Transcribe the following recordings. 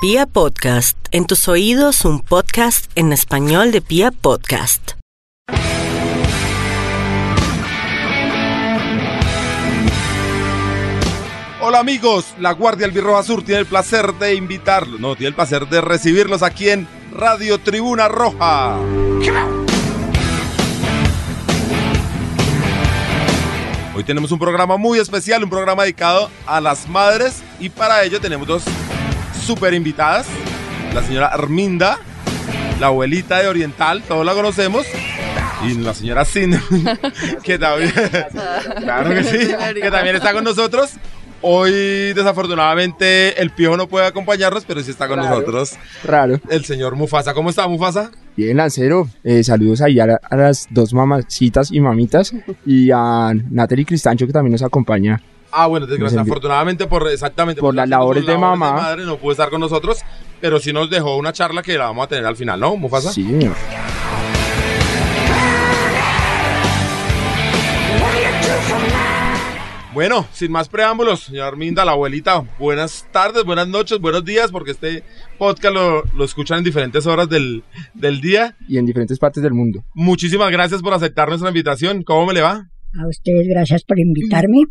Pia Podcast, en tus oídos un podcast en español de Pia Podcast. Hola amigos, la Guardia Albirroja Sur tiene el placer de invitarlos, no, tiene el placer de recibirlos aquí en Radio Tribuna Roja. Hoy tenemos un programa muy especial, un programa dedicado a las madres y para ello tenemos dos super invitadas, la señora Arminda, la abuelita de Oriental, todos la conocemos, y la señora Sin, que también, claro que sí, que también está con nosotros. Hoy, desafortunadamente, el piojo no puede acompañarnos, pero sí está con nosotros Raro. el señor Mufasa. ¿Cómo está, Mufasa? Bien, Lancero. Eh, saludos ahí a, la- a las dos mamacitas y mamitas. Y a Natalie Cristancho, que también nos acompaña. Ah, bueno, desgraciadamente, Nos envió- afortunadamente por exactamente Por las sus labores de mamá. madre no pudo estar con nosotros, pero sí nos dejó una charla que la vamos a tener al final, ¿no, Mufasa? Sí, señor. Bueno, sin más preámbulos, señor Arminda, la abuelita, buenas tardes, buenas noches, buenos días, porque este podcast lo, lo escuchan en diferentes horas del, del día. Y en diferentes partes del mundo. Muchísimas gracias por aceptar nuestra invitación. ¿Cómo me le va? A ustedes gracias por invitarme.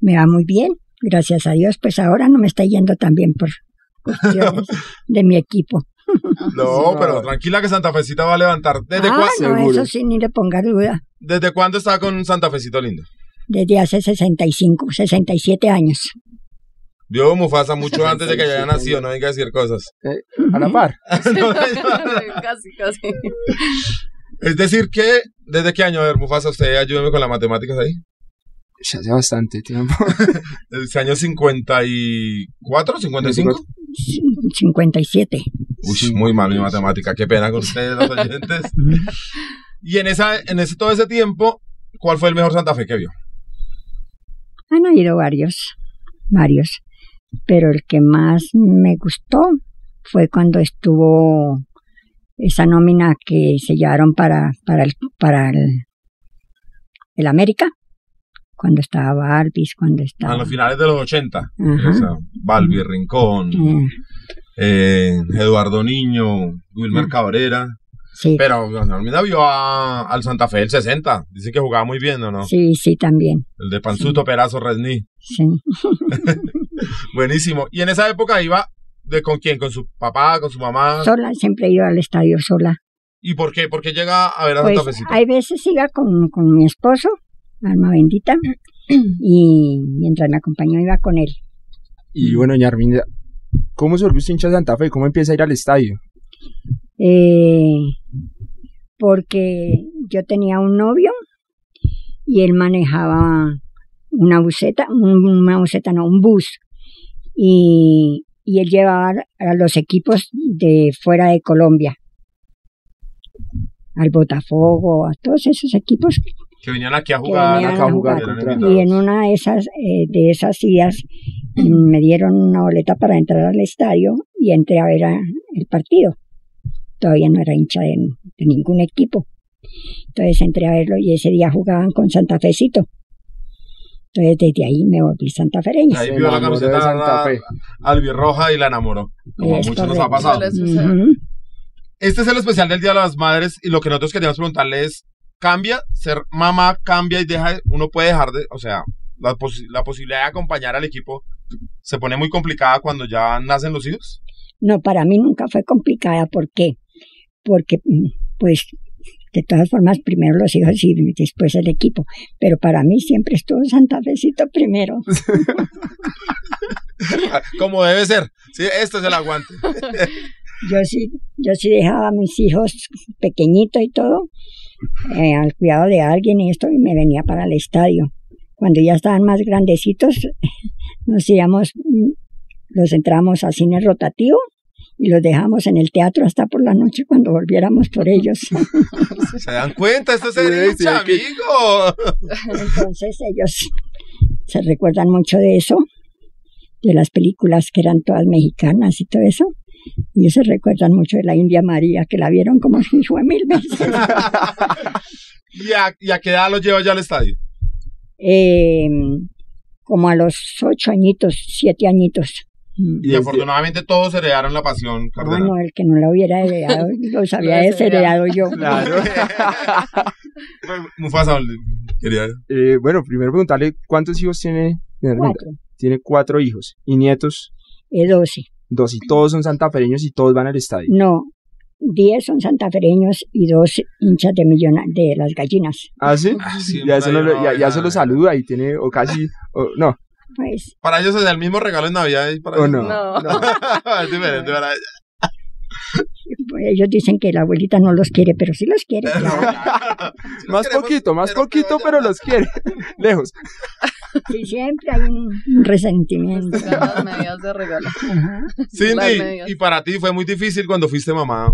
Me va muy bien. Gracias a Dios, pues ahora no me está yendo tan bien por cuestiones de mi equipo. No, Sí, pero tranquila que Santa Fecita va a levantar. ¿Desde, ah, cua- no, eso sí, ni le ponga duda. ¿Desde cuándo está con Santa Fecito lindo? Desde hace 65, 67 años. Vio Mufasa mucho antes de que haya nacido, no venga a decir cosas. Eh, a la par. casi, casi. Es decir que, ¿desde qué año? A ver, Mufasa, usted ayúdeme con las matemáticas ahí. Se hace bastante tiempo. ¿Desde año 54, 55? 57. Uy, muy mal mi matemática, qué pena con ustedes, los oyentes. Y en esa, en ese todo ese tiempo, ¿cuál fue el mejor Santa Fe que vio? Han habido varios, varios. Pero el que más me gustó fue cuando estuvo esa nómina que se llevaron para, para el, para el, el América. Cuando estaba Balvis, cuando A estaba... los finales de los 80. Ajá. O sea, Balbi Rincón, Eh, eh, Eduardo Niño, Wilmer. Cabrera. sí, Pero Arminda vio a- al Santa Fe del 60. Dice que jugaba muy bien, ¿o no? sí, sí, también. El de Panzuto, Perazo, Resni. Sí. Buenísimo. Y en esa época iba de con quién, con su papá, con su mamá. Sola, siempre iba al estadio sola. ¿Y por qué? ¿Por qué llega a ver a Pues Santa Fecito? hay veces iba con, con mi esposo, alma bendita, y mientras me acompañó iba con él. Y bueno, doña Arminda, ¿cómo se volvió usted hincha de Santa Fe? ¿Cómo empieza a ir al estadio? Eh, porque yo tenía un novio y él manejaba una buseta, un- una buseta no, un bus, y, y él llevaba a los equipos de fuera de Colombia, al Botafogo, a todos esos equipos Que venían aquí a que jugar. venían acá a a jugar Y en una de esas, eh, de esas idas mm, me dieron una boleta para entrar al estadio y entré a ver a- el partido. Todavía no era hincha de, de ningún equipo. Entonces entré a verlo y ese día jugaban con Santa Fecito. Entonces desde ahí me volví santafereña. Ahí vio la enamoró de camiseta Santa Fe. albirroja y la enamoró. Como a Es muchos nos ha correcto. pasado. Este es el especial del Día de las Madres y lo que nosotros queríamos preguntarle es, ¿cambia? ¿Ser mamá cambia y deja, uno puede dejar de, o sea, la, posi- la posibilidad de acompañar al equipo se pone muy complicada cuando ya nacen los hijos? No, para mí nunca fue complicada. ¿Por qué? Porque, mm, pues, de todas formas, primero los hijos y después el equipo. Pero para mí siempre estuvo Santa Fecito primero. Como debe ser. Sí, este es el aguante. Yo sí, yo sí dejaba a mis hijos pequeñitos y todo eh, al cuidado de alguien y esto y me venía para el estadio. Cuando ya estaban más grandecitos, nos íbamos, mm, los entramos al cine rotativo y los dejamos en el teatro hasta por la noche cuando volviéramos por ellos. ¿Se dan cuenta? Esto hay que- amigo. Entonces ellos se recuerdan mucho de eso, de las películas que eran todas mexicanas y todo eso. Y se recuerdan mucho de la India María, que la vieron como si fue mil veces. ¿Y a, y a qué edad los lleva ya al estadio? Eh, como a los ocho añitos, siete añitos. Y afortunadamente todos heredaron la pasión Ah, cardenal. no, el que no lo hubiera heredado, los había Lo desheredado yo. Claro. Mufasa, quería... Eh, bueno, primero preguntarle cuántos hijos tiene. Cuatro, Tiene cuatro hijos y nietos, eh, doce. Dos, y todos son santafereños y todos van al estadio. No, diez son santafereños y dos hinchas de millona, de las gallinas. ¿Ah, sí? Ah, ya eso hay no lo- una ya, se lo saluda y tiene, o casi, o, no, Pues Para ellos es el mismo regalo en Navidad y para o ellos no. No. es diferente para ellos. Ellos dicen que la abuelita no los quiere, pero sí los quiere. claro. Si Más queremos, poquito, más pero poquito, pero los quiere. Lejos. Sí, siempre hay un, resentimiento. Sacan las medidas de regalo. Ajá. Cindy, y para ti fue muy difícil cuando fuiste mamá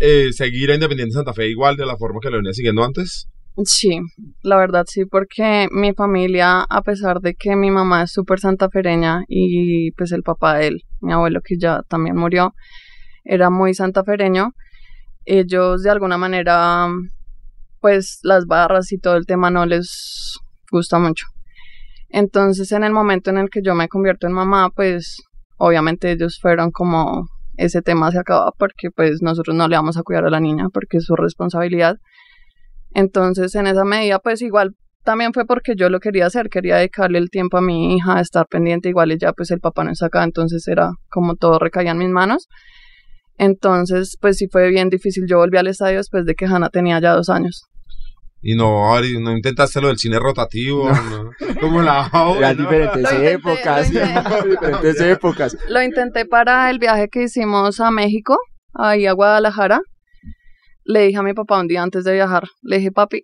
eh, seguir a Independiente Santa Fe igual de la forma que lo venía siguiendo antes. Sí, la verdad sí, porque mi familia, a pesar de que mi mamá es súper santafereña y pues el papá de él, mi abuelo que ya también murió, era muy santafereño, ellos de alguna manera, pues las barras y todo el tema no les gusta mucho. Entonces en el momento en el que yo me convierto en mamá, pues obviamente ellos fueron como ese tema se acaba porque pues nosotros no le vamos a cuidar a la niña porque es su responsabilidad. Entonces, en esa medida, pues igual también fue porque yo lo quería hacer, quería dedicarle el tiempo a mi hija, estar pendiente, igual ella, pues el papá no está acá, entonces era como todo recaía en mis manos. Entonces, pues sí fue bien difícil. Yo volví al estadio después de que Hannah tenía ya dos años. Y no, Ari, no intentaste lo del cine rotativo, no, como la Eran ¿no? diferentes Lo intenté, épocas. lo intenté. diferentes épocas. Lo intenté para el viaje que hicimos a México, ahí a Guadalajara. Le dije a mi papá un día antes de viajar, le dije, papi,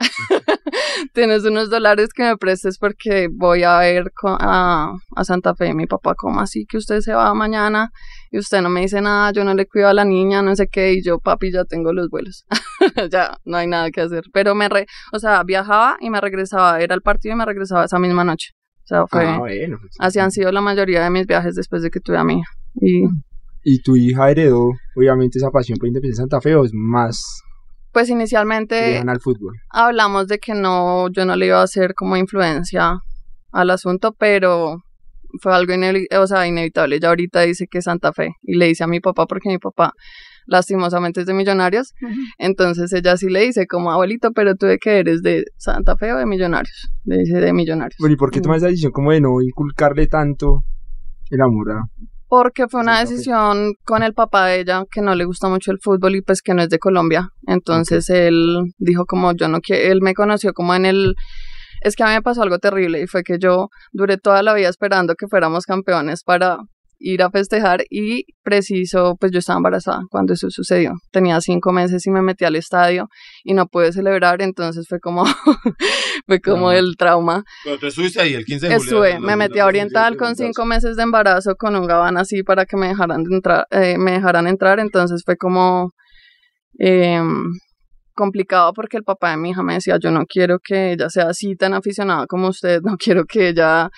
tienes unos dólares que me prestes porque voy a ver a, a Santa Fe. Mi papá, ¿cómo así que usted se va mañana y usted no me dice nada? Yo no le cuido a la niña, no sé qué. Y yo, papi, ya tengo los vuelos. ya, no hay nada que hacer. Pero me, re, o sea, viajaba y me regresaba. Era el partido y me regresaba esa misma noche. O sea, fue... Ah, bueno. pues. Así han sido la mayoría de mis viajes después de que tuve a mi hija. Y Y tu hija heredó, obviamente, esa pasión por Independencia Santa Fe o es más pues inicialmente lejana al fútbol. hablamos de que no, yo no le iba a hacer como influencia al asunto, pero fue algo o sea, inevitable. Ella ahorita dice que es Santa Fe y le dice a mi papá porque mi papá lastimosamente es de Millonarios, entonces ella sí le dice como abuelito, pero tú de qué eres, de Santa Fe o de Millonarios, le dice de Millonarios. Bueno, ¿y por qué tomas esa decisión como de no inculcarle tanto el amor a... Porque fue una decisión con el papá de ella que no le gusta mucho el fútbol y pues que no es de Colombia. Entonces él dijo como yo no quiero, él me conoció como en el... Es que a mí me pasó algo terrible y fue que yo duré toda la vida esperando que fuéramos campeones para ir a festejar y preciso, pues yo estaba embarazada cuando eso sucedió. Tenía cinco meses y me metí al estadio y no pude celebrar, entonces fue como, fue como el trauma. Pero tú estuviste ahí el 15 de julio. Estuve, me metí a 2017, oriental con cinco meses de embarazo con un gabán así para que me dejaran de entrar, eh, me dejaran entrar, entonces fue como em, complicado porque el papá de mi hija me decía, yo no quiero que ella sea así tan aficionada como usted, no quiero que ella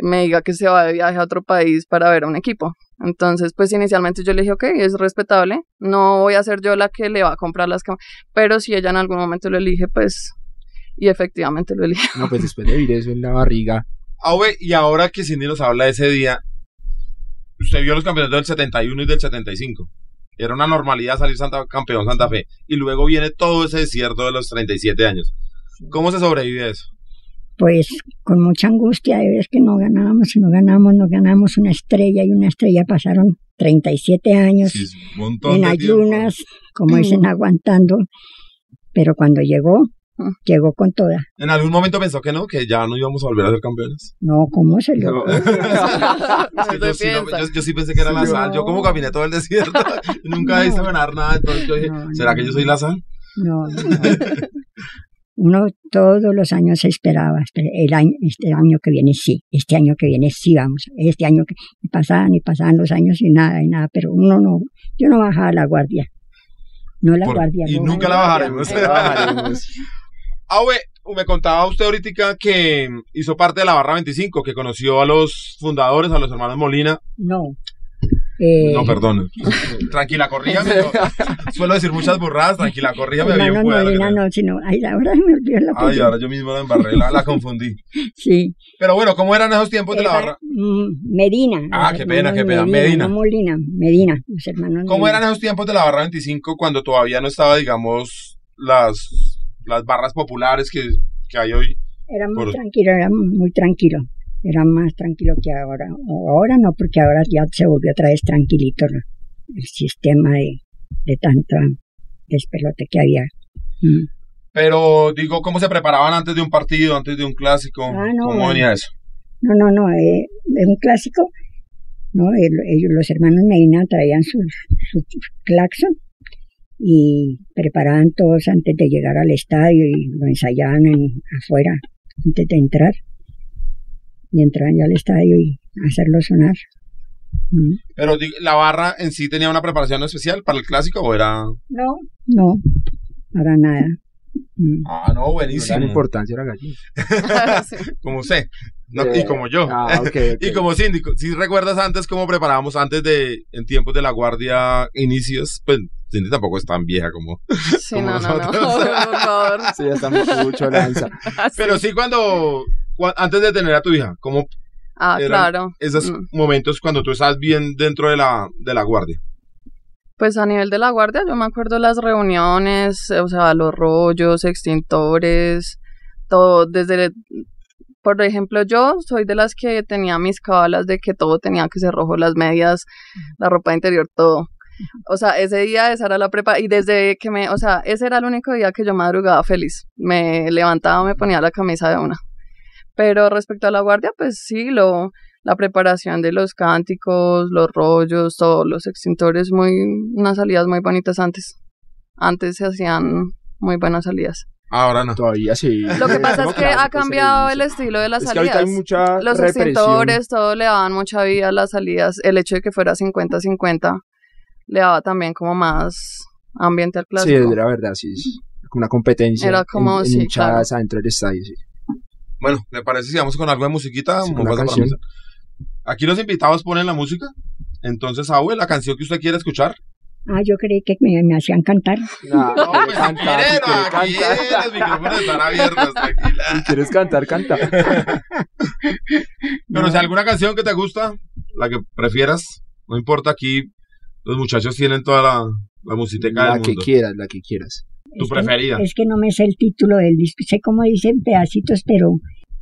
me diga que se va de viaje a otro país para ver a un equipo. Entonces, pues inicialmente yo le dije, ok, es respetable, no voy a ser yo la que le va a comprar las cam- pero si ella en algún momento lo elige, pues, y efectivamente lo elige. No, pues después de vivir eso en la barriga. Ah, güey, y ahora que Cindy nos habla de ese día, usted vio los campeonatos del 71 y del 75. Era una normalidad salir Santa, campeón Santa Fe. Y luego viene todo ese desierto de los 37 años. ¿Cómo se sobrevive a eso? Pues con mucha angustia de ver que no ganábamos y no ganábamos, no ganábamos una estrella y una estrella pasaron 37 años Sí, es en ayunas, como dicen, aguantando. Pero cuando llegó, Mm. llegó con toda. En algún momento pensó que no, que ya no íbamos a volver a ser campeones. No, ¿cómo se lo.? Es yo, sí, no- yo- yo sí pensé que era la sal. Yo como caminé todo el desierto nunca No. he visto ganar nada. Entonces yo dije, No, ¿será no, que yo soy la sal? No, no. Uno todos los años esperaba, espera, el año, este año que viene sí, este año que viene sí vamos, este año que y pasaban y pasaban los años y nada, y nada, pero uno no, yo no bajaba la guardia. No la Por- guardia. y no, nunca la bajaremos. La bajaremos. Me contaba usted ahorita que hizo parte de la Barra 25, que conoció a los fundadores, a los hermanos Molina. No, Eh, No, perdón. Tranquila, corrígame. yo suelo decir muchas burradas. Tranquila, bien. hermano pueda, Molina, que- no, sino, ay, ahora me olvidó la Ay, ahora yo mismo la embarré, la, la confundí. Sí. Pero bueno, ¿cómo eran esos tiempos de la barra? mm, Medina. Ah, qué pena, qué pena, Medina. No Molina, Medina, los hermanos ¿Cómo Medina. eran esos tiempos de la barra 25 cuando todavía no estaba, digamos, las, las barras populares que, que hay hoy? Era muy por- tranquilo, era muy tranquilo. Era más tranquilo que ahora. O ahora no, porque ahora ya se volvió otra vez tranquilito el el sistema de, de tanta despelote que había. Mm. Pero digo, ¿cómo se preparaban antes de un partido, antes de un clásico? Ah, no, ¿Cómo bueno. venía eso? No, no, no, eh, es un clásico. No, El- ellos, los hermanos Medina traían su, su claxon y preparaban todos antes de llegar al estadio y lo ensayaban en- afuera antes de entrar. Y entraban ya al estadio y hacerlo sonar. Mm. Pero la barra en sí tenía una preparación especial para el clásico o era... No, no, para nada. Mm. Ah, no, No buenísimo. la importancia de la gallina. Como usted. No, Eh, y como yo. Ah, ok, ok. Y como síndico, si recuerdas antes cómo preparábamos antes de, en tiempos de la guardia inicios, pues Cindy tampoco es tan vieja como... Sí, Como no, no, no, nosotros. por favor. Sí, ya está mucho lanza. Pero sí cuando, cua- antes de tener a tu hija, como Ah, eran claro. esos Mm. momentos cuando tú estás bien dentro de la, de la guardia. Pues a nivel de la guardia, yo me acuerdo las reuniones, o sea, los rollos, extintores, todo, desde, por ejemplo, yo soy de las que tenía mis cabalas de que todo tenía que ser rojo, las medias, la ropa interior, todo. O sea, ese día esa era la prepa y desde que me, o sea, ese era el único día que yo madrugaba feliz. Me levantaba, me ponía la camisa de una. Pero respecto a la guardia, pues sí, lo, la preparación de los cánticos, los rollos, todos los extintores, muy, unas salidas muy bonitas antes. Antes se hacían muy buenas salidas. Ahora no. Todavía sí. Lo que pasa es que ha Clásicos, cambiado sí, el sí. estilo de las Es que ahorita salidas. hay mucha Los represión. extintores, todo le daban mucha vida a las salidas. El hecho de que fuera 50-50 le daba también como más ambiente al Sí, clásico. era verdad, sí. sí. Una competencia. Era como, en, en sí, hinchadas adentro del estadio, sí. Bueno, ¿le parece si vamos con algo de musiquita? Sí, una canción. Aquí los invitados ponen la música. Entonces, Abue, la canción que usted quiere escuchar. Ah, yo creí que me, me hacían cantar. No, No, pues si cantar, no, los micrófonos están abiertos, tranquila. Si quieres cantar, canta. Pero si alguna canción que te gusta, la que prefieras, no importa, aquí los muchachos tienen toda la, la musiquita La del que mundo. quieras, la que quieras. Tu Es que- preferida. Es que no me sé el título del disco. Sé cómo dicen pedacitos, pero.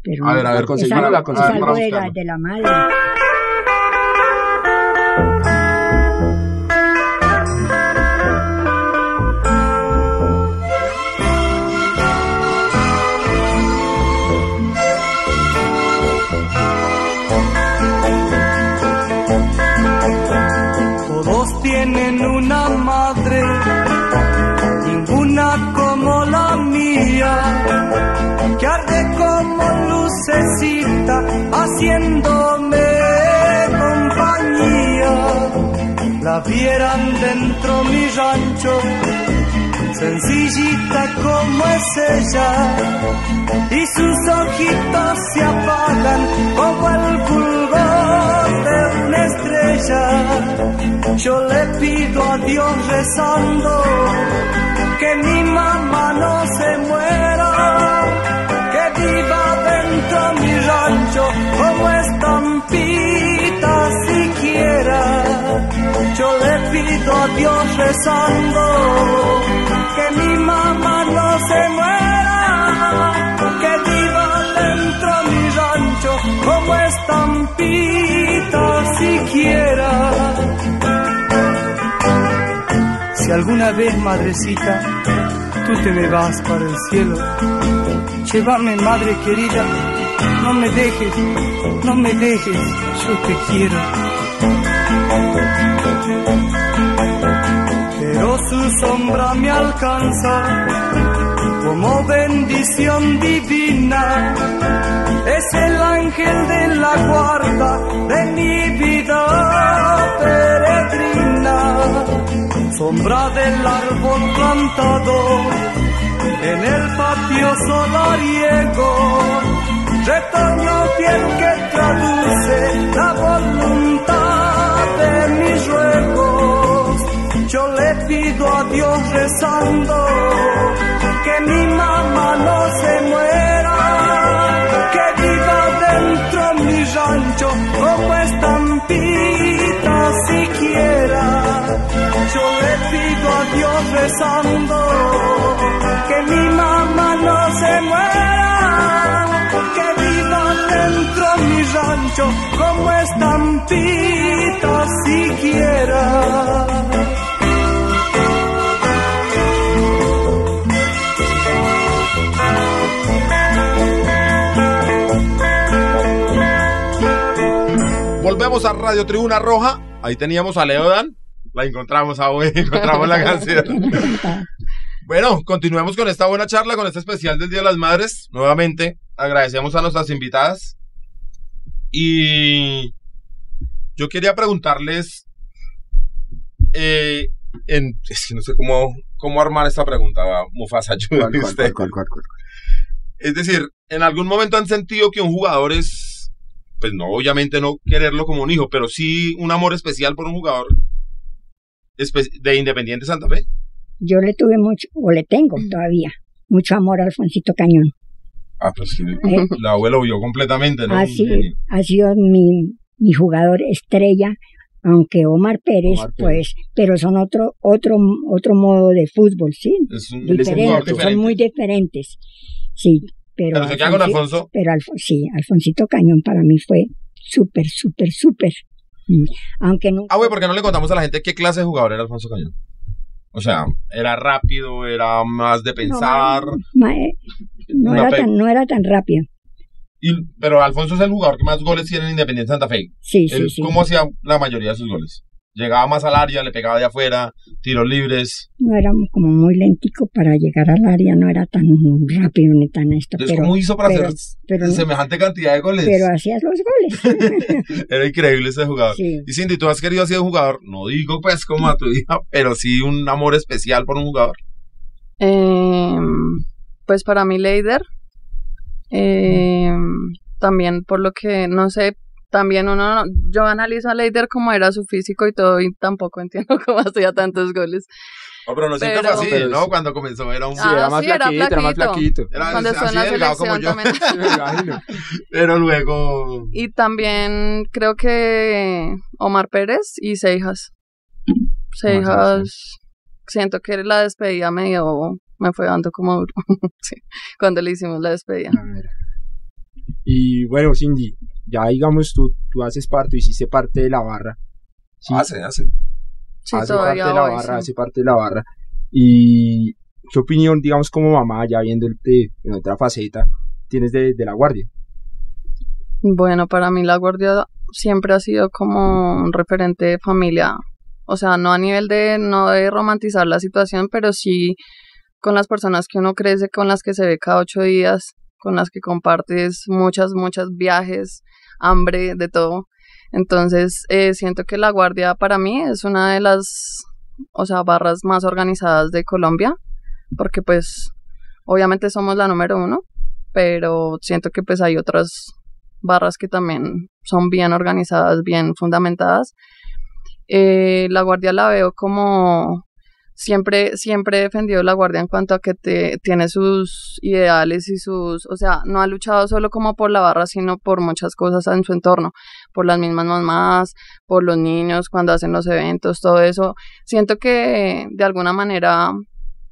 pero A ver, a ver, conseguimos la la, de la madre. La vieran dentro mi rancho, sencillita como es ella, y sus ojitos se apagan como el fulgor de una estrella. Yo le pido a Dios rezando que mi mamá no se muera, le pido a Dios rezando que mi mamá no se muera, que viva dentro mi rancho como estampita siquiera. Si alguna vez, madrecita, tú te me vas para el cielo, llévame, madre querida, no me dejes, no me dejes, yo te quiero. Pero su sombra me alcanza como bendición divina. Es el ángel de la guarda de mi vida peregrina. Sombra del árbol plantado en el patio solariego. Retoño fiel que traduce rezando que mi mamá no se muera, que viva dentro mi rancho como estampita siquiera. Yo le pido a Dios rezando que mi mamá no se muera, que viva dentro mi rancho como estampita siquiera. A Radio Tribuna Roja. Ahí teníamos a Leodan. La encontramos a hoy, encontramos la canción. Bueno, continuemos con esta buena charla, con este especial del Día de las Madres. Nuevamente, agradecemos a nuestras invitadas. Y yo quería preguntarles, eh, en, es que no sé cómo, cómo armar esta pregunta, va, Mufasa, ayúdame usted. Es decir, ¿en algún momento han sentido que un jugador es, pues no, obviamente no quererlo como un hijo, pero sí un amor especial por un jugador espe- de Independiente Santa Fe? Yo le tuve mucho, o le tengo todavía, mucho amor a Alfonsito Cañón. Ah, pues que Eh, la abuela huyó completamente, ¿no? Así, ha sido mi, mi jugador estrella, aunque Omar Pérez, Omar Pérez. pues, pero son otro, otro, otro modo de fútbol, sí, Es un, es son diferente. muy diferentes, sí, pero, Pero se queda con Alfonso. pero sí, Alfonsito Cañón para mí fue súper, súper, súper, Mm. aunque no, Ah, güey, ¿por qué no le contamos a la gente qué clase de jugador era Alfonso Cañón? O sea, era rápido, era más de pensar. ma- eh, no, era tan, no era tan rápido, y- pero Alfonso es el jugador que más goles tiene en Independiente Santa Fe. sí, sí, sí, ¿Cómo hacía la mayoría de sus goles? Llegaba más al área, le pegaba de afuera, tiros libres. no era como muy lentico para llegar al área, no era tan rápido ni tan esto, Entonces, pero, ¿cómo hizo para pero- hacer pero semejante cantidad de goles? pero hacías los goles. Era increíble ese jugador. Sí. Y Cindy, ¿tú has querido así de jugador? No digo pues como a tu hija, pero sí un amor especial por un jugador. Eh, pues para mí Leider, eh, también por lo que, no sé, también uno, no- yo analizo a Leider como era su físico y todo y tampoco entiendo cómo hacía tantos goles. No, pero no siempre fue así, Pero ¿no? Cuando comenzó era un... Sí, era Ah, más sí, era flaquito, era más flaquito. Era Cuando estuvo en así la delgado como yo. también. Pero luego... Y también creo que Omar Pérez y Seijas. Seijas, siento que la despedida medio me fue dando como duro. sí, cuando le hicimos la despedida. Y bueno, Cindy, ya digamos tú, tú haces parte, hiciste parte de la barra. Sí, Hace, hace. Sí, hace parte de la voy, barra, sí. hace parte de la barra. Y qué opinión, digamos, como mamá, ya viéndote en otra faceta, tienes de, de la guardia. Bueno, para mí la guardia siempre ha sido como un referente de familia. O sea, no a nivel de, no de romantizar la situación, pero sí con las personas que uno crece, con las que se ve cada ocho días, con las que compartes muchas, muchas viajes, hambre, de todo. Entonces, eh, siento que la guardia para mí es una de las, o sea, barras más organizadas de Colombia, porque pues obviamente somos la número uno, pero siento que pues hay otras barras que también son bien organizadas, bien fundamentadas. Eh, la guardia la veo como siempre, siempre he defendido la guardia en cuanto a que te, tiene sus ideales y sus, o sea, no ha luchado solo como por la barra, sino por muchas cosas en su entorno, por las mismas mamás, por los niños cuando hacen los eventos, todo eso. Siento que de alguna manera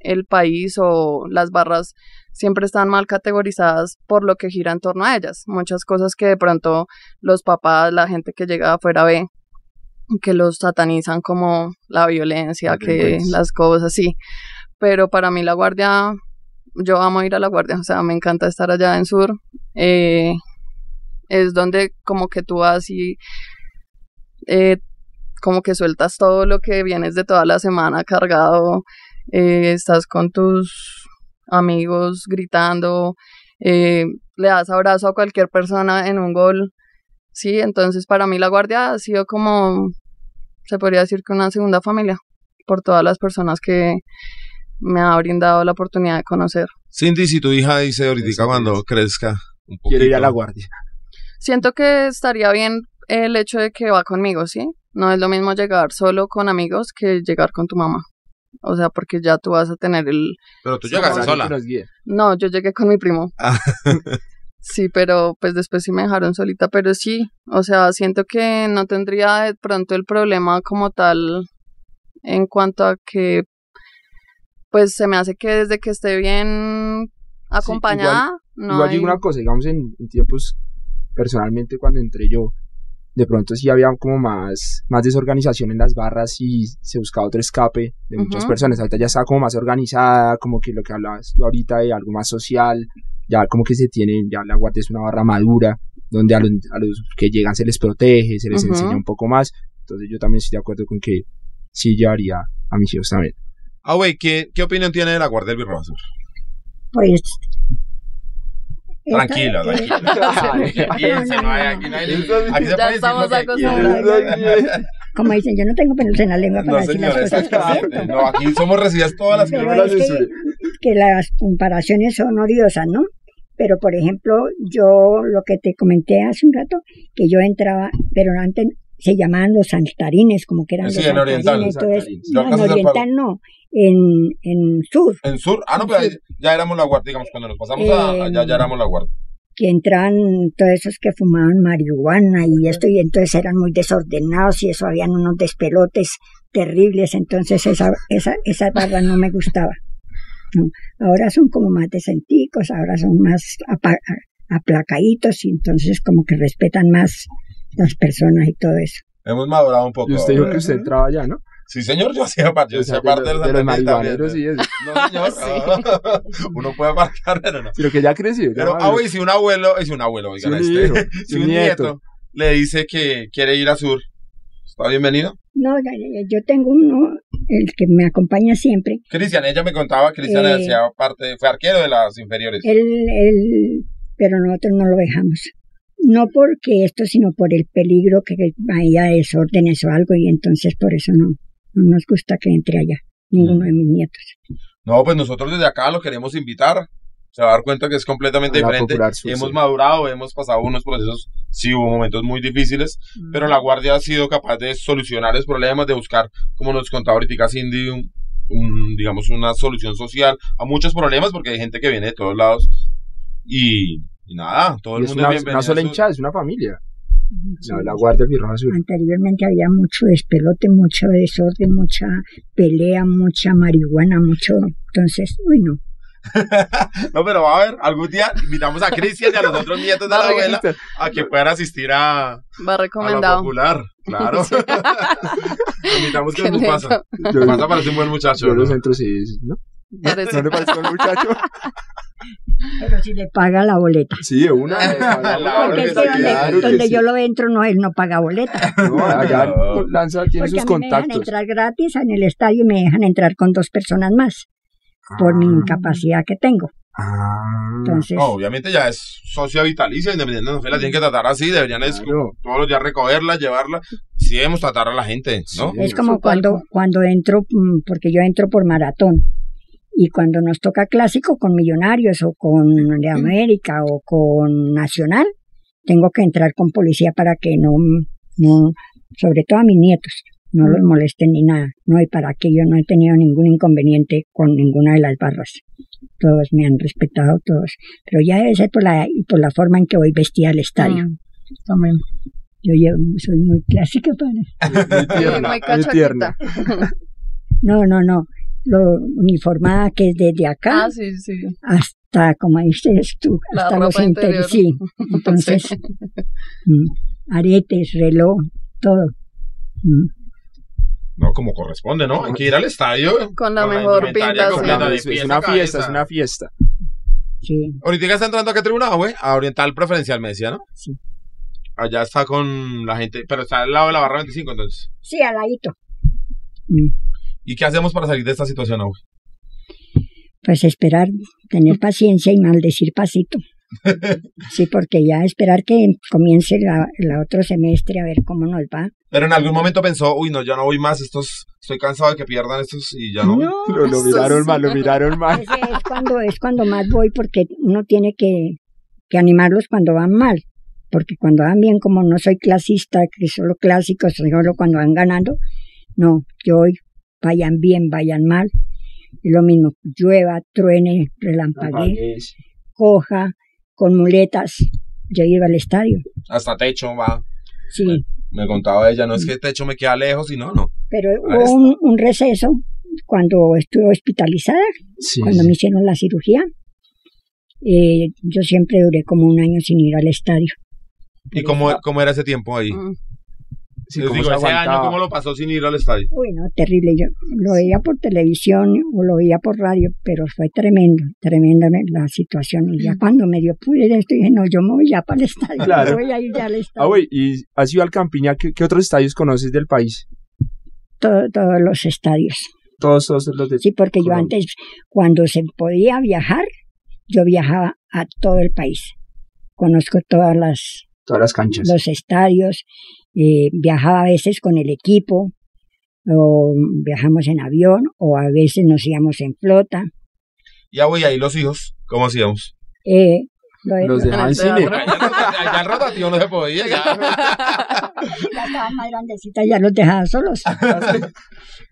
el país o las barras siempre están mal categorizadas por lo que gira en torno a ellas. Muchas cosas que de pronto los papás, la gente que llega afuera ve, que los satanizan como la violencia, que delincuencia. las cosas así. Pero para mí la guardia, yo amo ir a la guardia, o sea, me encanta estar allá en sur. Eh, es donde como que tú vas y eh, como que sueltas todo lo que vienes de toda la semana cargado, eh, estás con tus amigos gritando, eh, le das abrazo a cualquier persona en un gol. Sí, entonces para mí la guardia ha sido como, se podría decir que una segunda familia, por todas las personas que me ha brindado la oportunidad de conocer. Cindy, si tu hija dice ahorita cuando crezca un poquito... Quiero ir a la guardia. Siento que estaría bien el hecho de que va conmigo, ¿sí? No es lo mismo llegar solo con amigos que llegar con tu mamá. O sea, porque ya tú vas a tener el... Pero tú llegaste sola. No, yo llegué con mi primo. Ah. Sí, pero pues después sí me dejaron solita, pero sí, o sea, siento que no tendría de pronto el problema como tal en cuanto a que pues se me hace que desde que esté bien acompañada, no Igual hay- digo una cosa, digamos en, en tiempos, personalmente cuando entré yo, de pronto sí había como más, más desorganización en las barras y se buscaba otro escape de muchas personas. Ahorita ya está como más organizada, como que lo que hablabas tú ahorita de algo más social, ya como que se tiene, ya la guardia es una barra madura, donde a los, a los que llegan se les protege, se les enseña un poco más. Entonces yo también estoy de acuerdo con que sí llevaría a mis hijos también. Ah, güey, ¿qué, ¿qué opinión tiene de la Guardia del Birro Azul? Pues. Tranquila, eh, tranquila. Piense, no hay- aquí no hay- aquí se Ya estamos acostumbrados. Como dicen, yo no tengo pelos en la lengua para No, decir señora, las cosas que siento. No, aquí somos recibidas todas las Pero es que, censuren. que las comparaciones son odiosas, ¿no? Pero, por ejemplo, yo lo que te comenté hace un rato, que yo entraba, pero antes se llamaban los saltarines, como que eran Sí, los en oriental, Entonces, no, en a oriental no, en, en sur, En sur, ah, no, pero ya éramos la guardia, digamos, cuando nos pasamos a, Eh, allá ya éramos la guardia. que entraban todos esos que fumaban marihuana y esto, y entonces eran muy desordenados y eso, habían unos despelotes terribles, entonces esa, esa, esa barra no me gustaba. No, Ahora son como más decenticos, ahora son más aplacaditos y entonces como que respetan más las personas y todo eso. Hemos madurado un poco. Y usted dijo que usted entraba allá, ¿no? Sí, señor, yo hacía parte, yo hacía parte de, de, los- de los marihuaneros y eso. No, señor. Uno puede aparcar, pero no. Sino que ya creció. ya Pero, ah, güey, si un abuelo, es un abuelo, Si oigan, un este, hijo, si un nieto le dice que quiere ir a sur, ¿está bienvenido? No, yo tengo uno, el que me acompaña siempre, Cristian, ella me contaba, Cristian Eh, hacía parte, fue arquero de las inferiores. Él, él, pero nosotros no lo dejamos. No porque esto, sino por el peligro que haya desórdenes o algo, y entonces por eso no, no nos gusta que entre allá, ninguno de mis nietos. No, pues nosotros desde acá lo queremos invitar. Se va a dar cuenta que es completamente diferente. Hemos sí. madurado, hemos pasado unos procesos, sí hubo momentos muy difíciles, pero la Guardia ha sido capaz de solucionar los problemas, de buscar, como nos contaba ahorita Cindy, un, un, digamos, una solución social a muchos problemas, porque hay gente que viene de todos lados. Y, y nada, todo el Y es mundo una, es bienvenido. una sola hinchada, es una familia. La, la Guardia Azul. Anteriormente había mucho despelote, mucho desorden, mucha pelea, mucha marihuana, mucho. Entonces, uy, no. No, pero va a ver, algún día invitamos a Cristian y a los otros nietos de la abuela a que puedan asistir a, Va a la recomendado. popular. Claro. Invitamos que nos pasa. Yo, Pasa parece un buen muchacho. yo ¿no? los centros sí, ¿no? Parece- ¿No le parece un muchacho? Pero si le paga la boleta. Sí, una. Claro Porque que es que donde, sí. yo lo entro, no, él no paga boleta. No, allá No. Lanza tiene Porque sus a mí me dejan contactos. entrar gratis en el estadio y me dejan entrar con dos personas más por mi Ah. incapacidad que tengo. Ah, Entonces, No, obviamente ya es socia vitalicia, independiente de la tienen que tratar así, deberían es Claro. todos los días recogerla, llevarla. Sí debemos tratar a la gente, ¿no? Sí. es como cuando, cuando entro, mm, porque yo entro por maratón. Y cuando nos toca clásico con Millonarios o con de América o con Nacional, tengo que entrar con policía para que no, no sobre todo a mis nietos, no los molesten ni nada. No, y para que yo no he tenido ningún inconveniente con ninguna de las barras. Todos me han respetado, todos. Pero ya debe ser por la, y por la forma en que voy vestida al estadio. Mm, También. Yo llevo, soy muy clásica para... muy Sí, tierna, muy muy tierna. cachorrita. No, no, no. Lo uniformada que es desde acá Ah, sí, sí. hasta, como dices tú, hasta los interiores. Sí. Entonces, mm, aretes, reloj, todo. No, como corresponde, ¿no? Hay que ir al estadio. Con la mejor pinta, sí. completa, de Es, una fiesta, cabeza. es una fiesta. Sí, Ahorita está entrando a qué tribuna, güey? A Oriental Preferencial, me decía, ¿no? Sí. Allá está con la gente, pero está al lado de la barra 25, entonces. sí, al ladito. Mm. ¿Y qué hacemos para salir de esta situación, güey? Pues esperar, tener paciencia y maldecir pasito. Sí, porque ya esperar que comience la, la otro semestre a ver cómo nos va. Pero en algún momento pensó, uy, no, ya no voy más, estos, estoy cansado de que pierdan estos y ya no. voy". Lo, lo miraron mal, lo miraron mal. Es cuando es cuando más voy porque uno tiene que, que animarlos cuando van mal porque cuando van bien como no soy clasista que solo clásicos solo cuando van ganando no yo voy vayan bien, vayan mal. Y lo mismo, llueva, truene, relampaguee, coja, con muletas, yo iba al estadio. Hasta techo va. Sí, Me contaba ella, no es que techo me queda lejos y no, no. pero hubo un, un receso cuando estuve hospitalizada, Sí, cuando sí. me hicieron la cirugía. Eh, yo siempre duré como un año sin ir al estadio. ¿Y cómo, cómo era ese tiempo ahí? Mm. Sí, Les cómo digo, se ese año. ¿cómo lo pasó sin ir al estadio? Uy, no, terrible. Yo lo veía por televisión o lo veía por radio, pero fue tremendo, tremenda me- la situación. Y ya cuando me dio pude esto, dije, no, yo me voy ya para el estadio, Claro. yo voy a ir ya al Ah, estadio. güey, ¿y has ido al Campiña? ¿Qué, qué otros estadios conoces del país? Todo- todos los estadios. Todos, todos los de... Sí, porque yo antes, cuando se podía viajar, yo viajaba a todo el país. Conozco todas las Todas las canchas. los estadios, eh, viajaba a veces con el equipo, o viajamos en avión, o a veces nos íbamos en flota. Ya voy ahí los hijos, ¿cómo hacíamos? Eh, lo de- Los lo- dejaban el cine. en rotativo no se podía. Ya. ya estaban más grandecitas, ya los dejaba solos.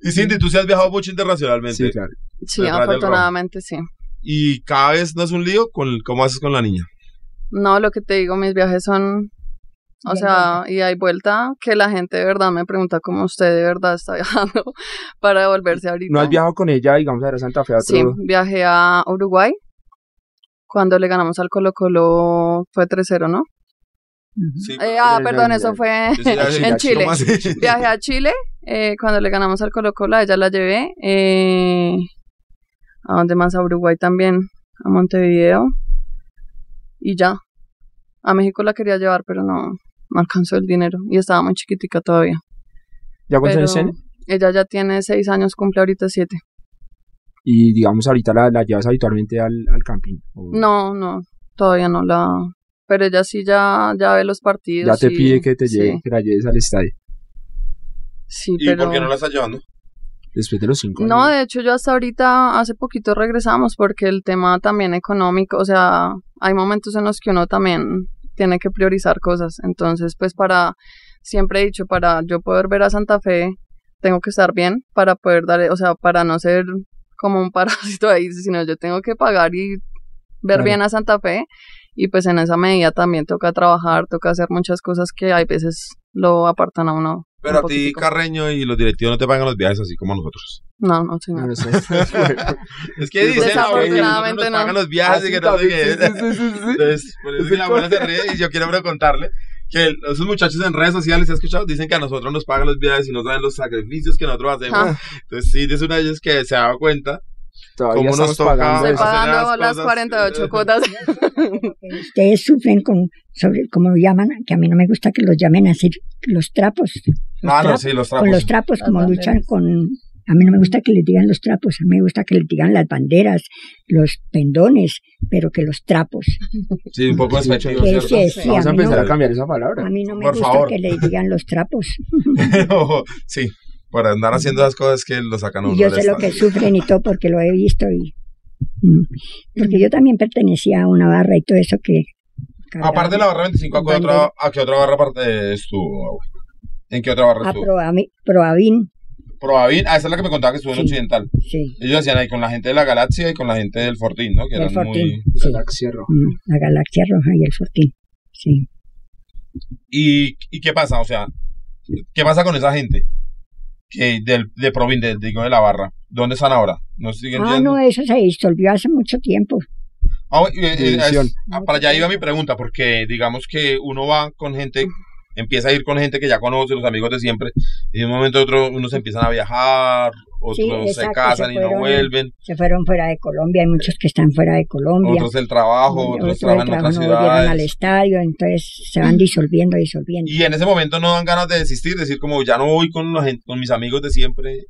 Y Cindy, tú sí has viajado mucho internacionalmente. Sí, claro. Sí, afortunadamente sí. Y cada vez no es un lío con cómo haces con la niña. No, lo que te digo, mis viajes son, o sea, y hay vuelta que la gente de verdad me pregunta cómo usted de verdad está viajando para devolverse ahorita. ¿No has viajado con ella, digamos, a ver a Santa Fe a otro? Sí, viajé a Uruguay cuando le ganamos al Colo Colo fue 3-0, ¿no? Sí, Eh, ah, perdón, eso fue sí sí, en Chile. Viajé a Chile eh, cuando le ganamos al Colo Colo, a ella la llevé. eh, ¿A dónde más? A Uruguay también, a Montevideo. Y ya. A México la quería llevar, pero no, no alcanzó el dinero. Y estaba muy chiquitica todavía. ¿Ya cuántos años tiene? ella ya tiene seis años, cumple ahorita siete. Y digamos, ahorita la, la llevas habitualmente al, al camping. ¿o No, no, todavía no la... Pero ella sí ya, ya ve los partidos. Ya te y- pide que te sí, lleve, que la lleves al estadio. Sí, ¿Y pero... por qué no la estás llevando? Después de los cinco No, años. de hecho yo hasta ahorita, hace poquito regresamos porque el tema también económico, o sea, hay momentos en los que uno también tiene que priorizar cosas. Entonces, pues para, siempre he dicho, para yo poder ver a Santa Fe, tengo que estar bien para poder darle, o sea, para no ser como un parásito ahí, sino yo tengo que pagar y ver Claro. bien a Santa Fe. Y pues en esa medida también toca trabajar, toca hacer muchas cosas que hay veces lo apartan a uno. Pero a ti. Carreño y los directivos no te pagan los viajes así como a nosotros. No, no, señor. Es que dicen, "Ah, güey, Desafortunadamente no. pagan los viajes y que no sé qué. Entonces, por eso que la abuela se ríe y yo quiero preguntarle que esos muchachos en redes sociales, ¿has escuchado? Dicen que a nosotros nos pagan los viajes y no saben los sacrificios que nosotros hacemos. Ah. Entonces, sí, es una de ellas que se ha dado cuenta. Todavía ¿Cómo nos estamos toca? pagando Estoy las las cosas, 48 eh, cuotas. Ustedes sufren con, sobre, como lo llaman, que a mí no me gusta que los llamen así, los trapos. Los Ah, no, trapos, sí, los Con trapos. los trapos, Las como banderas. luchan con... A mí no me gusta que les digan los trapos, a mí me gusta que les digan las banderas, los pendones, pero que los trapos. Sí, un poco despectivo, sí, sí, Vamos a empezar no, a cambiar esa palabra. a mí no me Por gusta favor. que les digan los trapos. sí, por andar haciendo esas cosas que lo sacan a uno yo sé lo que sufren y todo porque lo he visto y... mm, Porque yo también pertenecía a una barra y todo eso que... Aparte de la barra 25, ¿a qué otra, a qué otra barra aparte estuvo? ¿En qué otra barra A estuvo? Proavi- Proavin, Proavin, ah, esa es la que me contaba que estuvo en. Occidental. sí, Ellos hacían ahí con la gente de la Galaxia y con la gente del Fortín, ¿no? Que del eran Fortín, muy... sí, Galaxia Roja. mm, la Galaxia Roja y el Fortín, sí. ¿Y, ¿Y qué pasa? O sea, ¿qué pasa con esa gente? Que del, de Provin, de, digo, de la barra. ¿Dónde están ahora? ¿No siguen Ah, yendo? no, eso se disolvió hace mucho tiempo. Ah, eh, eh, es- ah, para allá iba mi pregunta, porque digamos que uno va con gente, empieza a ir con gente que ya conoce, los amigos de siempre, y de un momento a otro unos empiezan a viajar, otros Sí, se casan se y no fueron. vuelven, Se fueron fuera de Colombia, hay muchos que están fuera de Colombia. otros del trabajo, otros Otros trabajan en otras no volvieron al ciudades. estadio, entonces se van disolviendo, disolviendo. Y en ese momento no dan ganas de desistir, decir como ya no voy con, la gente, con mis amigos de siempre,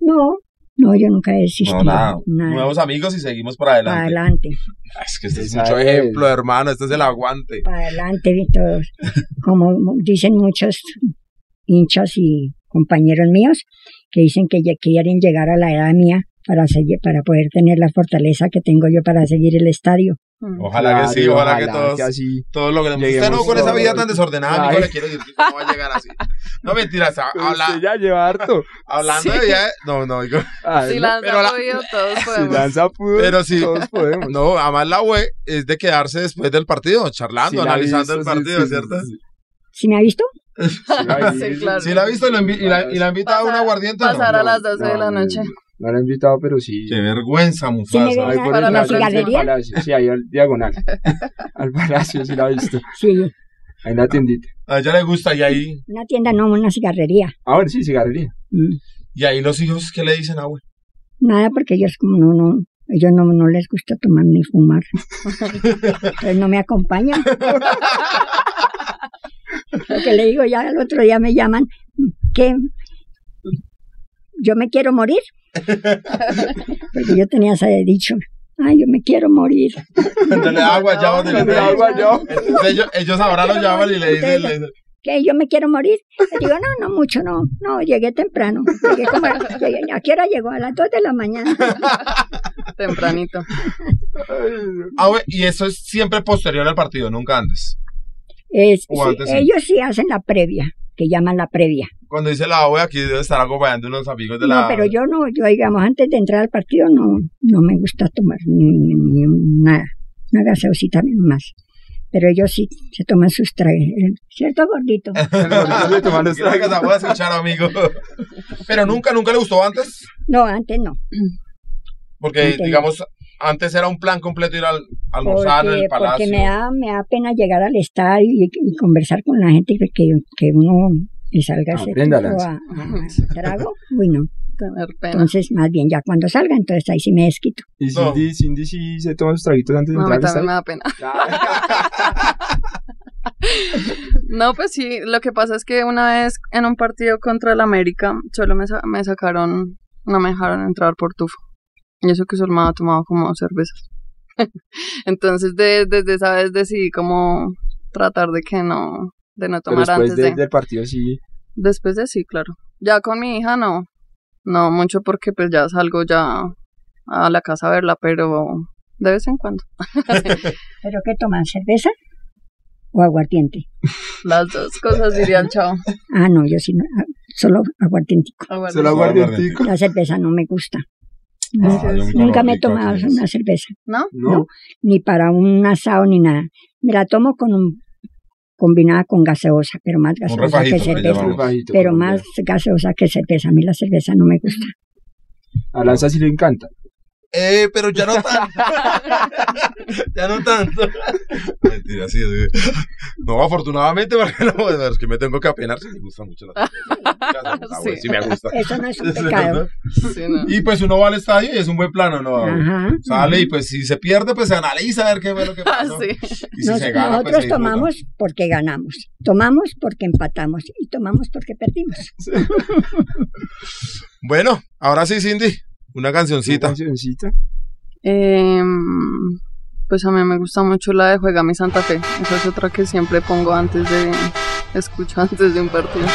No, no, yo nunca he desistido. no nada, nada. nuevos amigos y seguimos para Para adelante. adelante, Es que este es mucho ejemplo, hermano, este es el aguante. para adelante, todos. Como dicen muchos hinchas y compañeros míos, que dicen que ya quieren llegar a la edad mía para seguir, para poder tener la fortaleza que tengo yo para seguir el estadio. Mm. Ojalá que sí, Claro, ojalá, que todos, así todos logremos. Usted lleguemos no con esa vida tan desordenada, amigo, le quiero decir que no va a llegar así. No, mentira, o sea, Pero habla- usted ya lleva harto. hablando Sí. de vida, no, no, digo, Ay, Si no, lanza pero la- podido, todos si podemos. lanza pudo, Pero sí. todos podemos. no, además la UE es de quedarse después del partido, charlando, Sí la analizando visto, el partido, sí, ¿cierto? sí, sí. ¿Sí me ha visto? Sí, la he Sí, visto. claro. Sí la ha visto y, lo invi- y la, y la ha invitado a un Pasar- aguardiente. ¿o no? pasar a No. las 12 de la No, noche. No lo he invitado, pero sí. Qué vergüenza, Sí, Mufasa. me Ahí por el. Palacio, Sí, ahí al diagonal. al palacio, sí la he visto. Sí, Ahí en la tiendita. A ella le gusta y ahí, una tienda, no, una cigarrería. Ah, bueno, sí, cigarrería. Mm. y ahí los hijos, ¿qué le dicen a UE? Nada, porque ellos como no, no, ellos no, no les gusta tomar ni fumar. Entonces no me acompañan. Lo que le digo, ya el otro día me llaman, que yo me quiero morir. Porque yo tenía ese dicho, ay, yo me quiero morir. Dándole agua, ya, den. agua, ya. Entonces ellos, ellos ahora lo llaman y le dicen, le dicen, ¿Qué? ¿Yo me quiero morir? Le digo, no, no mucho, no. No, llegué temprano. Llegué como, llegué, ¿A qué hora llegó? A las 2 de la mañana. Tempranito. ah, y eso es siempre posterior al partido, nunca antes. Es- O sí, antes ellos sí hacen la previa, que llaman la previa. Cuando dice la UE, aquí debe estar acompañando unos amigos de la... No, pero yo no, yo digamos, antes de entrar al partido no, no me gusta tomar ni, ni nada, una gaseosita más. Pero ellos sí se toman sus trajes, ¿cierto, gordito? Que pueda escuchar, amigo. Pero nunca, nunca le gustó antes. No, antes no. Porque, digamos, antes era un plan completo ir al almorzar en el palacio. porque me da, me da pena llegar al estadio y, y conversar con la gente que, que uno le salga ese tipo a, a trago. Uy, no. Entonces, más bien ya cuando salga, entonces ahí sí me desquito. Y No. Cindy, Cindy sí se toma sus traguitos antes de No, a mí entrar al también me da pena. No, pues sí, lo que pasa es que una vez en un partido contra el América, solo me, sa- me sacaron, no me dejaron entrar por tufo. Y eso que solo me había tomado como cervezas. Entonces, de- desde esa vez decidí como tratar de que no, de no Pero tomar después antes de- de... del partido sí. Después de sí, claro. Ya con mi hija no. No mucho porque pues ya salgo ya a la casa a verla, pero de vez en cuando. ¿Pero qué toman? ¿Cerveza o aguardiente? Las dos cosas diría el chavo. Ah, no, yo sí, no, ah, solo aguardientico. Ah, bueno. Se lo aguardientico. La cerveza no me gusta. Ah, Nunca me he tomado una cerveza, ¿No? ¿No? No. ni para un asado ni nada. Me la tomo con un, combinada con gaseosa, pero más gaseosa que refajito, que le cerveza. Pero más gaseosa que cerveza. A mí la cerveza no me gusta. A Lanza sí le encanta. Eh, pero ya no tanto. ya no tanto. Mentira, sí. sí. No, afortunadamente, porque no, es que me tengo que apenar. Sí, me gusta mucho la cerveza. Sí. Sí. me gusta. Eso no es un pecado. Sí, no. Y pues uno va al estadio y es un buen plano, ¿no? Ajá. Sale y pues si se pierde, pues se analiza a ver qué fue lo que Ah, pasó. sí. Y si Nos- se gana, pues nosotros se tomamos porque ganamos, tomamos porque empatamos y tomamos porque perdimos. Bueno, ahora sí, Cindy, una Una cancioncita. cancioncita. Em, pues a mí me gusta mucho la de Juega mi Santa Fe. Esa es otra que siempre pongo antes de. Escucho antes de un partido.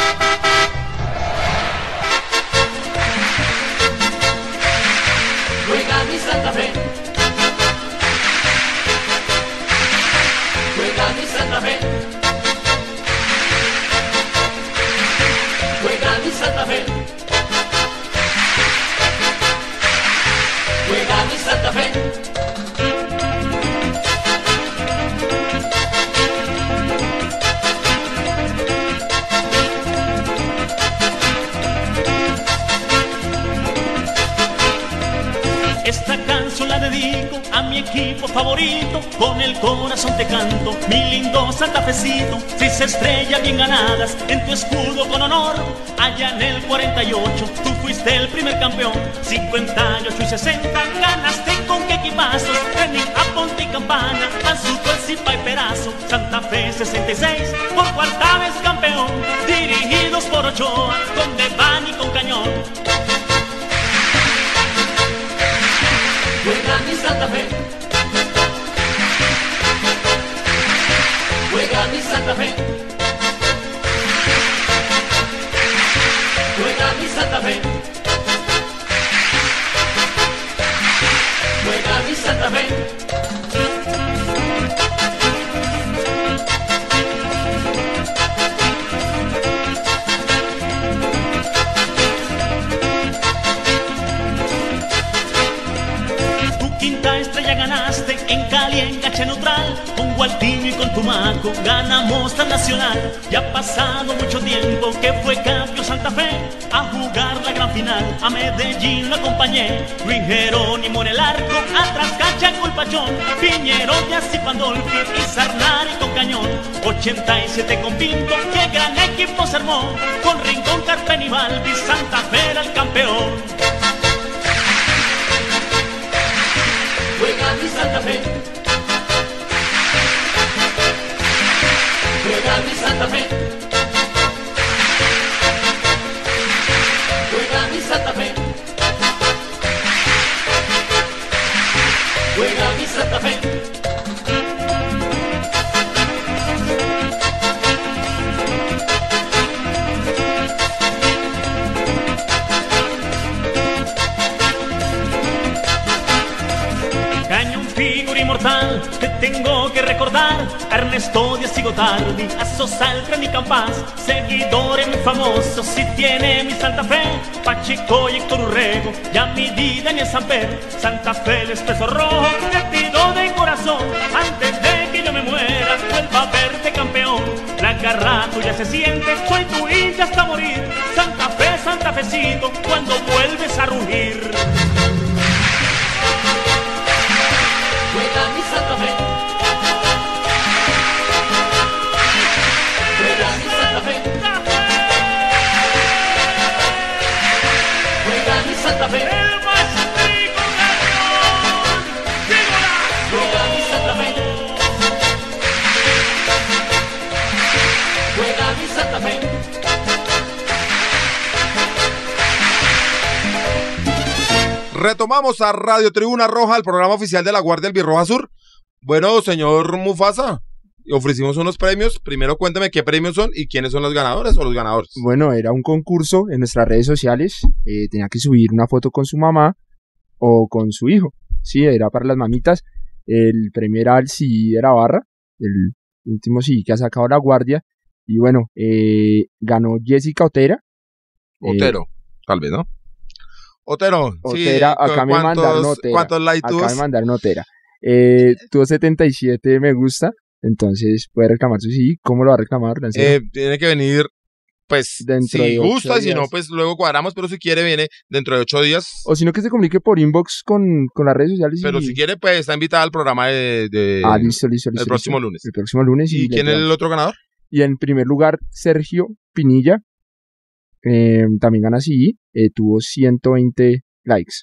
Canción la dedico a mi equipo favorito, con el corazón te canto, mi lindo santafecito. Seis estrellas bien ganadas en tu escudo con honor, allá en el 48 tú fuiste el primer campeón. 58 y 60 ganaste con qué equipazos, Training a ponte y campana, Panzuco, el Zipa y Perazo, Santa Fe 66 por cuarta vez campeón, dirigidos por Ochoa, con Deván y con Cañón. Santa Fe. Juega mi Santa Fe. Juega mi Santa Fe. Juega mi Santa Fe. Leche neutral, con Gualtiño y con Tumaco ganamos tan nacional. Ya ha pasado mucho tiempo que fue campeón Santa Fe a jugar la gran final. A Medellín lo acompañé, Luis Jerónimo en arco, atrás cancha con Pachón, Piñero, y Pandolfi y Sarnari con Cañón. 87 con Pinto, qué gran equipo se con Rincón, Carpen y Balbi, Santa Fe era el campeón. El Samper, Santa Fe el espeso Retomamos a Radio Tribuna Roja, el programa oficial de la Guardia del Birroja Sur. Bueno, señor Mufasa, ofrecimos unos premios. Primero cuéntame qué premios son y quiénes son los ganadores o los ganadores. Bueno, era un concurso en nuestras redes sociales. eh, tenía que subir una foto con su mamá o con su hijo. Sí, era para las mamitas. El premio era el de la barra, el último CD que ha sacado la guardia. Y bueno, eh, ganó Jessica Otera. Eh, Otero, tal vez, ¿no? Otero, sí, Otera, ¿cu- acá me ¿cuántos- mandaron Otera. ¿Cuántos likes Acá me mandaron Otera. Eh, tuvo 77 me gusta. Entonces puede reclamar su CD. ¿Cómo lo va a reclamar? Eh, tiene que venir, pues, Dentro si de gusta y si no, días. pues luego cuadramos, pero si quiere viene dentro de ocho días. o si no, que se comunique por inbox con, con las redes sociales. Pero y- si quiere, pues está invitada al programa de, de- Ah, listo, listo, listo. el próximo lunes. El próximo lunes. ¿Y quién es el otro ganador? Y en primer lugar, Sergio Pinilla. Eh, también gana así. tuvo 120 likes.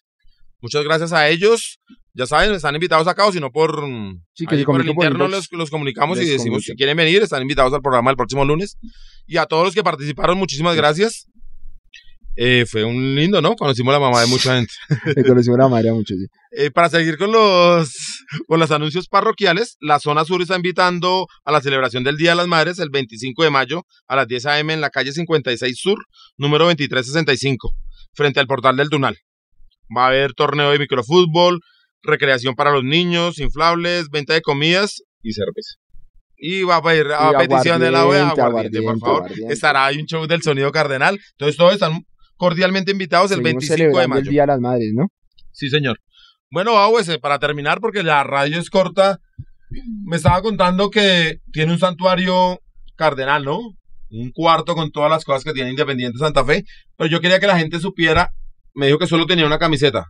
Muchas gracias a ellos. Ya saben, están invitados acá o si no por, Sí, que se por el por interno los, los comunicamos y decimos comunican. si quieren venir, están invitados al programa el próximo lunes. Y a todos los que participaron, muchísimas gracias. Eh, fue un lindo, ¿no? Conocimos la mamá de mucha gente. Conocimos la madre a muchos. sí. Eh, para seguir con los, con los anuncios parroquiales, la zona sur está invitando a la celebración del Día de las Madres el 25 de mayo a las 10 a.m. en la calle 56 Sur, número 2365, frente al portal del Tunal. Va a haber torneo de microfútbol, recreación para los niños, inflables, venta de comidas y cerveza. Y va a pedir a petición de la OEA, por favor. Estará ahí un show del sonido cardenal. Entonces todos están cordialmente invitados el Seguimos 25 de mayo. el Día de las Madres, ¿no? Sí, señor. Bueno, Agues, eh, para terminar, porque la radio es corta, me estaba contando que tiene un santuario cardenal, ¿no? Un cuarto con todas las cosas que tiene Independiente Santa Fe. Pero yo quería que la gente supiera, me dijo que solo tenía una camiseta.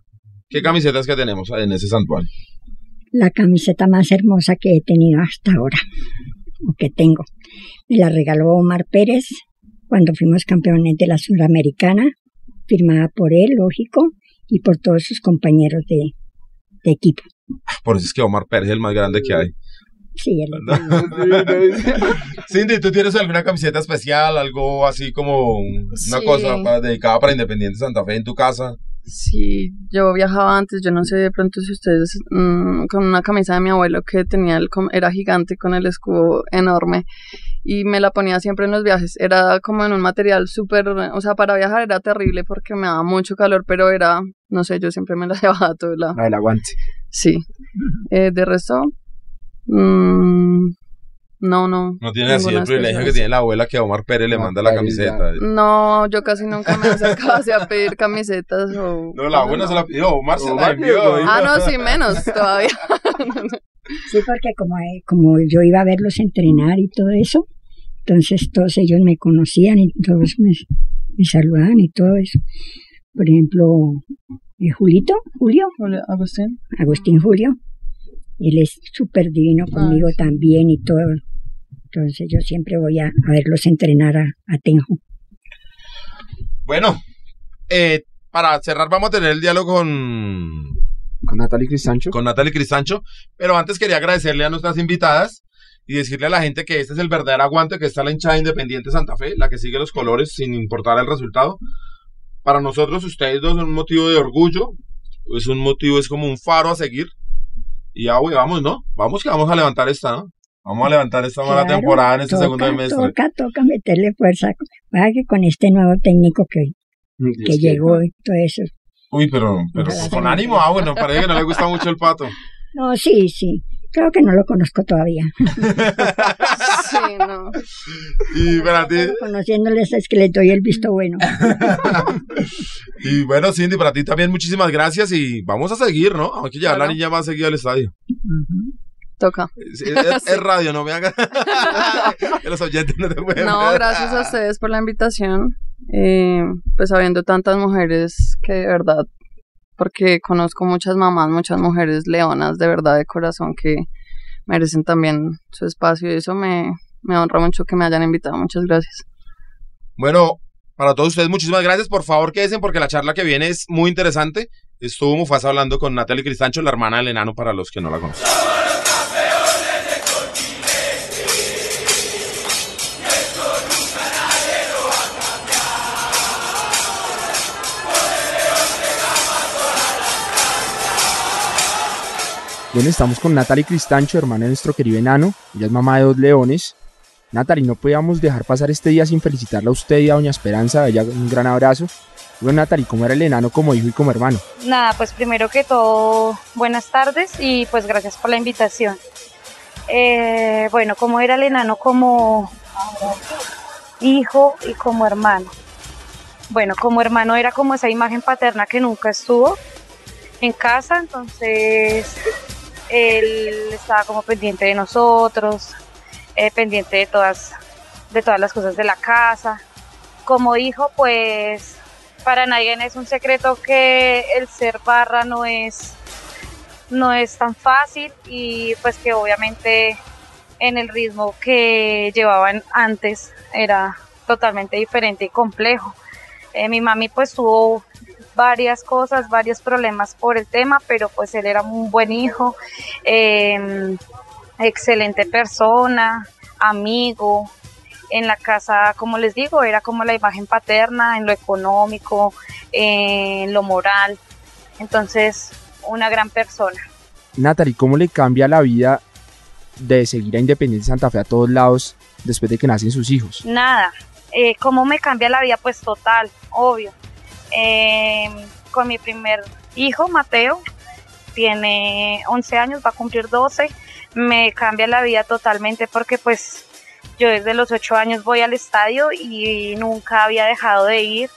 ¿Qué camisetas que tenemos en ese santuario? La camiseta más hermosa que he tenido hasta ahora, o que tengo. Me la regaló Omar Pérez cuando fuimos campeones de la Suramericana, firmada por él, lógico, y por todos sus compañeros de, de equipo. Por eso es que Omar Pérez es el más grande que hay. Sí, Cindy, ¿tú tienes alguna camiseta especial? Algo así como una Sí. cosa para- dedicada para Independiente Santa Fe en tu casa? Sí, yo viajaba antes, yo no sé de pronto si ustedes, mm, con una camisa de mi abuelo que tenía, el, era gigante con el escudo enorme y me la ponía siempre en los viajes. Era como en un material súper, o sea, para viajar era terrible porque me daba mucho calor, pero era, no sé, yo siempre me la llevaba a todo lado. La del aguante. Sí. Eh, de resto, mm, no, no. No tiene así el privilegio que tiene la abuela que a Omar Pérez le manda la camiseta. No, yo casi nunca me acercaba así a pedir camisetas o... No, la abuela se la pidió, Omar se la envió. Ah, no, sí, menos todavía. Sí, porque como, eh, como yo iba a verlos entrenar y todo eso, entonces todos ellos me conocían y todos me, me saludaban y todo eso. Por ejemplo, eh, Julito, Julio, Julio, Agustín. Agustín Julio, él es súper divino conmigo sí. también y todo. Entonces yo siempre voy a, a verlos entrenar a, a Tenjo. Bueno, eh, para cerrar vamos a tener el diálogo con, Con Natalie Cristancho. con Natalie Cristancho, pero antes quería agradecerle a nuestras invitadas y decirle a la gente que este es el verdadero aguante que está la hinchada Independiente Santa Fe, la que sigue los colores sin importar el resultado. Para nosotros ustedes dos son un motivo de orgullo, es un motivo, es como un faro a seguir. Y ya, güey, vamos, ¿no? Vamos que vamos a levantar esta, ¿no? Vamos a levantar esta mala Claro, temporada en este toca, segundo semestre. Toca, toca meterle fuerza. Vaya que con este nuevo técnico que, Dios que llegó y todo eso. Uy, pero, pero con ánimo, ah, bueno, parece que no le gusta mucho el pato. No, sí, sí. Creo que no lo conozco todavía. Sí, no. Y para ti, Conociéndoles es que les doy el visto bueno. y bueno, Cindy, para ti también muchísimas gracias y vamos a seguir, ¿no? Hay que llevar a la niña más seguido al estadio. Toca. Es, es- es radio, no me hagas. que los oyentes no te pueden No, ver. gracias a ustedes por la invitación. Eh, pues habiendo tantas mujeres que de verdad, porque conozco muchas mamás, muchas mujeres leonas de verdad de corazón que merecen también su espacio y eso me, me honra mucho que me hayan invitado. Muchas gracias. Bueno, para todos ustedes, muchísimas gracias. Por favor, quédense porque la charla que viene es muy interesante. Estuvo Mufasa hablando con Natalie Cristancho, la hermana del enano, para los que no la conocen. Bueno, estamos con Natalie Cristancho, hermana de nuestro querido enano. Ella es mamá de dos leones. Natalie, no podíamos dejar pasar este día sin felicitarla a usted y a Doña Esperanza. Ella un gran abrazo. Bueno, Natalie, ¿cómo era el enano como hijo y como hermano? Nada, pues primero que todo, buenas tardes y pues gracias por la invitación. Eh, bueno, ¿cómo era el enano como hijo y como hermano? Bueno, como hermano era como esa imagen paterna que nunca estuvo en casa, entonces él estaba como pendiente de nosotros, eh, pendiente de todas, de todas las cosas de la casa. Como hijo, pues para nadie es un secreto que el ser barra no es no es tan fácil y pues que obviamente en el ritmo que llevaban antes era totalmente diferente y complejo. Eh, mi mami pues tuvo varias cosas, varios problemas por el tema, pero pues él era un buen hijo, eh, excelente persona, amigo, en la casa, como les digo, era como la imagen paterna en lo económico, en lo moral. Entonces, una gran persona. Natalie, ¿cómo le cambia la vida de seguir a Independiente Santa Fe a todos lados después de que nacen sus hijos? Nada. Eh, ¿Cómo me cambia la vida? Pues total, obvio. Eh, con mi primer hijo, Mateo, tiene 11 años, va a cumplir 12. Me cambia la vida totalmente porque pues yo desde los 8 años voy al estadio y nunca había dejado de ir.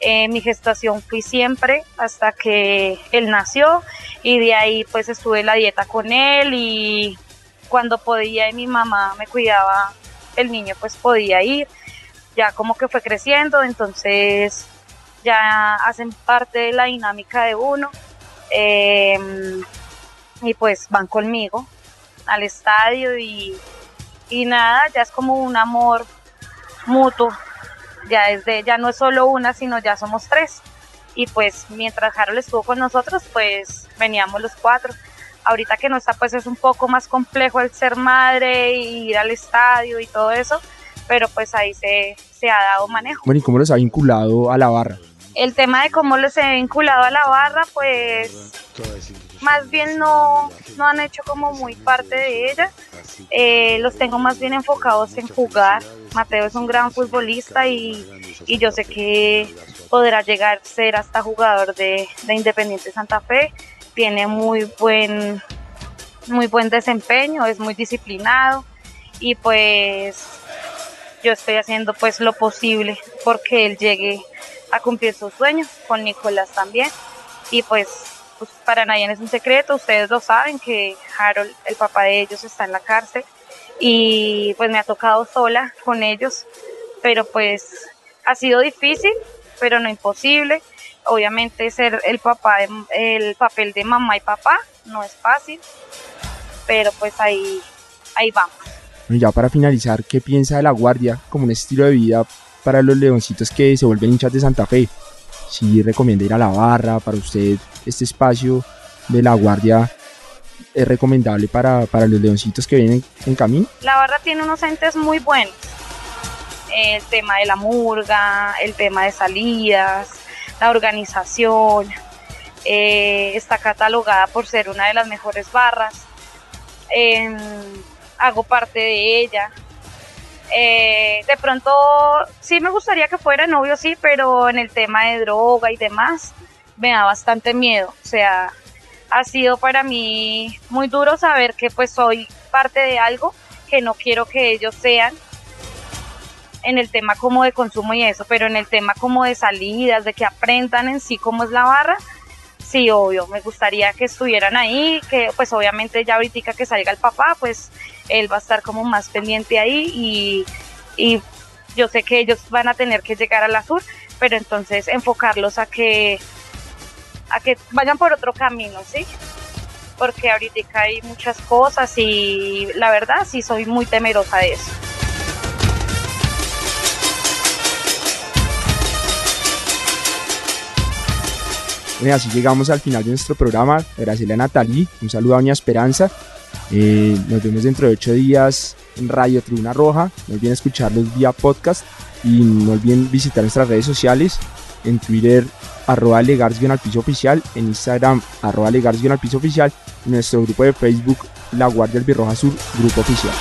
Eh, mi gestación fui siempre hasta que él nació y de ahí pues estuve la dieta con él y cuando podía y mi mamá me cuidaba el niño pues podía ir ya como que fue creciendo entonces ya hacen parte de la dinámica de uno eh, y pues van conmigo al estadio y, y nada ya es como un amor mutuo ya es de, ya no es solo una, sino ya somos tres. Y pues mientras Harold estuvo con nosotros, pues veníamos los cuatro. Ahorita que no está, pues es un poco más complejo el ser madre y ir al estadio y todo eso, pero pues ahí se, se ha dado manejo. Bueno, ¿y cómo los ha vinculado a la barra? El tema de cómo los he vinculado a la barra, pues más bien no, no han hecho como muy parte de ella. Eh, los tengo más bien enfocados en jugar. Mateo es un gran futbolista y, y yo sé que podrá llegar a ser hasta jugador de, de Independiente Santa Fe. Tiene muy buen, muy buen desempeño, es muy disciplinado y pues yo estoy haciendo pues lo posible porque él llegue a cumplir sus sueños, con Nicolás también. Y pues pues para nadie es un secreto, ustedes lo saben que Harold, el papá de ellos, está en la cárcel y pues me ha tocado sola con ellos, pero pues ha sido difícil, pero no imposible. Obviamente ser el papá, de- el papel de mamá y papá no es fácil, pero pues ahí, ahí vamos. Bueno, ya para finalizar, ¿qué piensa de la guardia como un estilo de vida para los leoncitos que se vuelven hinchas de Santa Fe? Si recomienda ir a la barra, para usted este espacio de la guardia es recomendable para, para los leoncitos que vienen en camino. La barra tiene unos entes muy buenos. El tema de la murga, el tema de salidas, la organización. eh, está catalogada por ser una de las mejores barras. Em, hago parte de ella. Eh, de pronto sí me gustaría que fuera novio, sí, pero en el tema de droga y demás me da bastante miedo. O sea, ha sido para mí muy duro saber que pues soy parte de algo que no quiero que ellos sean en el tema como de consumo y eso, pero en el tema como de salidas, de que aprendan en sí cómo es la barra, sí, obvio, me gustaría que estuvieran ahí, que pues obviamente ya ahorita que salga el papá, pues él va a estar como más pendiente ahí y, yo sé que ellos van a tener que llegar a la sur, pero entonces enfocarlos a que a que vayan por otro camino, ¿sí? Porque ahorita hay muchas cosas y la verdad sí soy muy temerosa de eso. Bueno, así llegamos al final de nuestro programa. Agradecerle a Natalie, un saludo a Doña Esperanza. Eh, nos vemos dentro de ocho días en Radio Tribuna Roja. No olviden escucharlos vía podcast y no olviden visitar nuestras redes sociales. En Twitter, arroba legars al piso oficial. En Instagram, arroba legars al piso oficial. Y nuestro grupo de Facebook, La Guardia del Birroja Sur, grupo oficial.